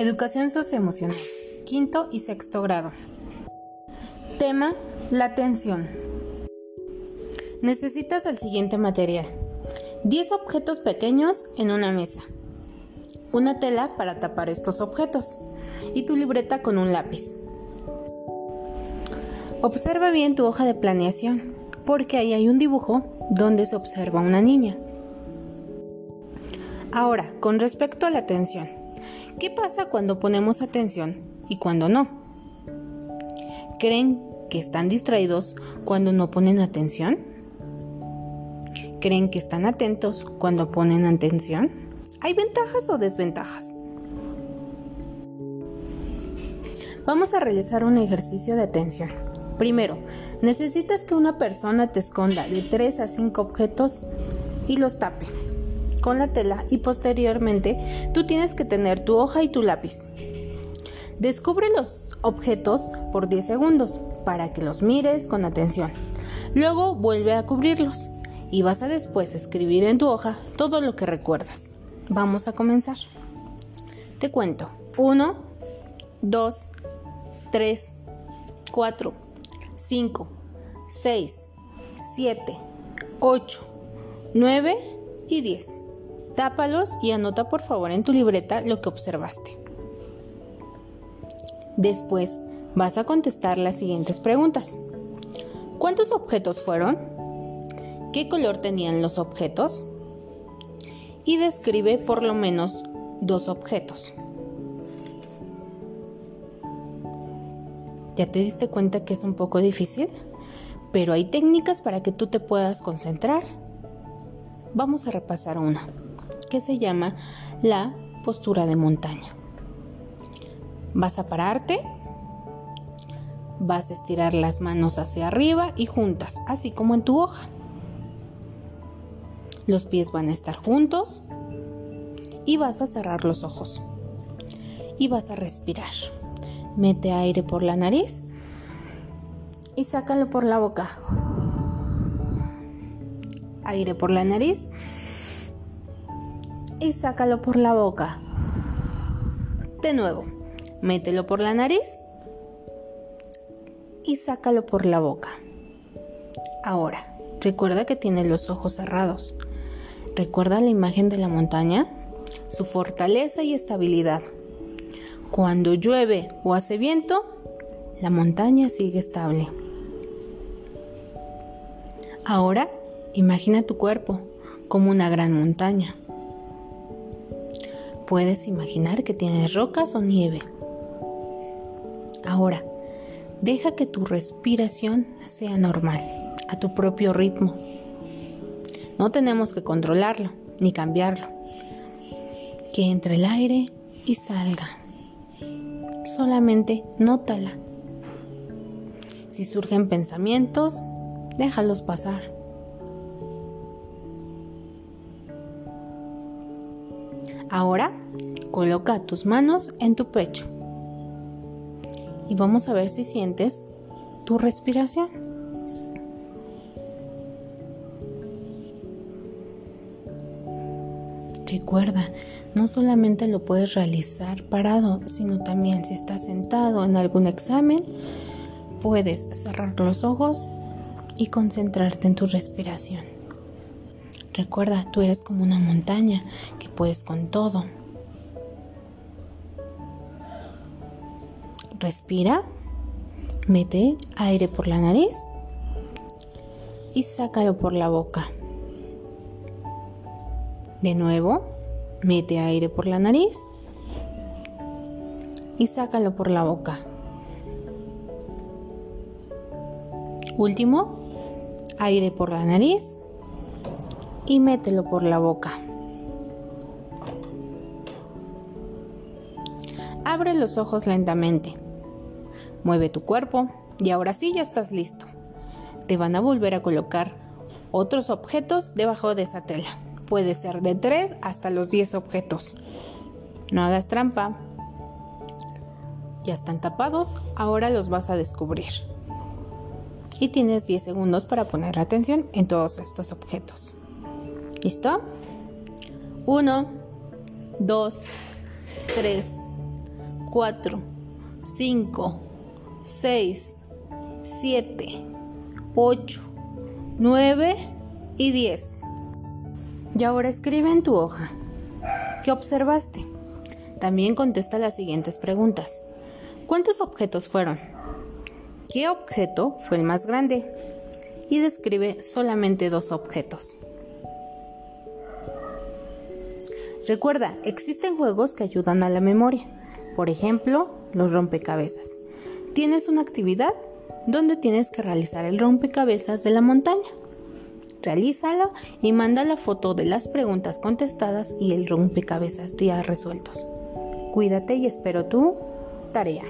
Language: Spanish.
Educación socioemocional, quinto y sexto grado. Tema, la atención. Necesitas el siguiente material. 10 objetos pequeños en una mesa. Una tela para tapar estos objetos. Y tu libreta con un lápiz. Observa bien tu hoja de planeación, porque ahí hay un dibujo donde se observa una niña. Ahora, con respecto a la atención. ¿Qué pasa cuando ponemos atención y cuando no? ¿Creen que están distraídos cuando no ponen atención? ¿Creen que están atentos cuando ponen atención? ¿Hay ventajas o desventajas? Vamos a realizar un ejercicio de atención. Primero, necesitas que una persona te esconda de 3 a 5 objetos y los tape con la tela y posteriormente tú tienes que tener tu hoja y tu lápiz. Descubre los objetos por 10 segundos para que los mires con atención. Luego vuelve a cubrirlos y vas a después escribir en tu hoja todo lo que recuerdas. Vamos a comenzar. Te cuento. 1, 2, 3, 4, 5, 6, 7, 8, 9 y 10. Tápalos y anota por favor en tu libreta lo que observaste. Después vas a contestar las siguientes preguntas. ¿Cuántos objetos fueron? ¿Qué color tenían los objetos? Y describe por lo menos dos objetos. ¿Ya te diste cuenta que es un poco difícil? Pero hay técnicas para que tú te puedas concentrar. Vamos a repasar una que se llama la postura de montaña. Vas a pararte, vas a estirar las manos hacia arriba y juntas, así como en tu hoja. Los pies van a estar juntos y vas a cerrar los ojos. Y vas a respirar. Mete aire por la nariz y sácalo por la boca. Aire por la nariz y sácalo por la boca. De nuevo, mételo por la nariz y sácalo por la boca. Ahora, recuerda que tienes los ojos cerrados. Recuerda la imagen de la montaña, su fortaleza y estabilidad. Cuando llueve o hace viento, la montaña sigue estable. Ahora, imagina tu cuerpo como una gran montaña. Puedes imaginar que tienes rocas o nieve. Ahora, deja que tu respiración sea normal, a tu propio ritmo. No tenemos que controlarlo ni cambiarlo. Que entre el aire y salga. Solamente nótala. Si surgen pensamientos, déjalos pasar. Ahora coloca tus manos en tu pecho y vamos a ver si sientes tu respiración. Recuerda, no solamente lo puedes realizar parado, sino también si estás sentado en algún examen, puedes cerrar los ojos y concentrarte en tu respiración. Recuerda, tú eres como una montaña que puedes con todo. Respira, mete aire por la nariz y sácalo por la boca. De nuevo, mete aire por la nariz y sácalo por la boca. Último, aire por la nariz y mételo por la boca. Abre los ojos lentamente. Mueve tu cuerpo y ahora sí ya estás listo. Te van a volver a colocar otros objetos debajo de esa tela. Puede ser de 3 hasta los 10 objetos. No hagas trampa. Ya están tapados, ahora los vas a descubrir. Y tienes 10 segundos para poner atención en todos estos objetos. ¿Listo? 1, 2, 3, 4, 5, 6, 7, 8, 9 y 10. Y ahora escribe en tu hoja. ¿Qué observaste? También contesta las siguientes preguntas. ¿Cuántos objetos fueron? ¿Qué objeto fue el más grande? Y describe solamente dos objetos. Recuerda, existen juegos que ayudan a la memoria. Por ejemplo, los rompecabezas. Tienes una actividad donde tienes que realizar el rompecabezas de la montaña. Realízalo y manda la foto de las preguntas contestadas y el rompecabezas ya resueltos. Cuídate y espero tu tarea.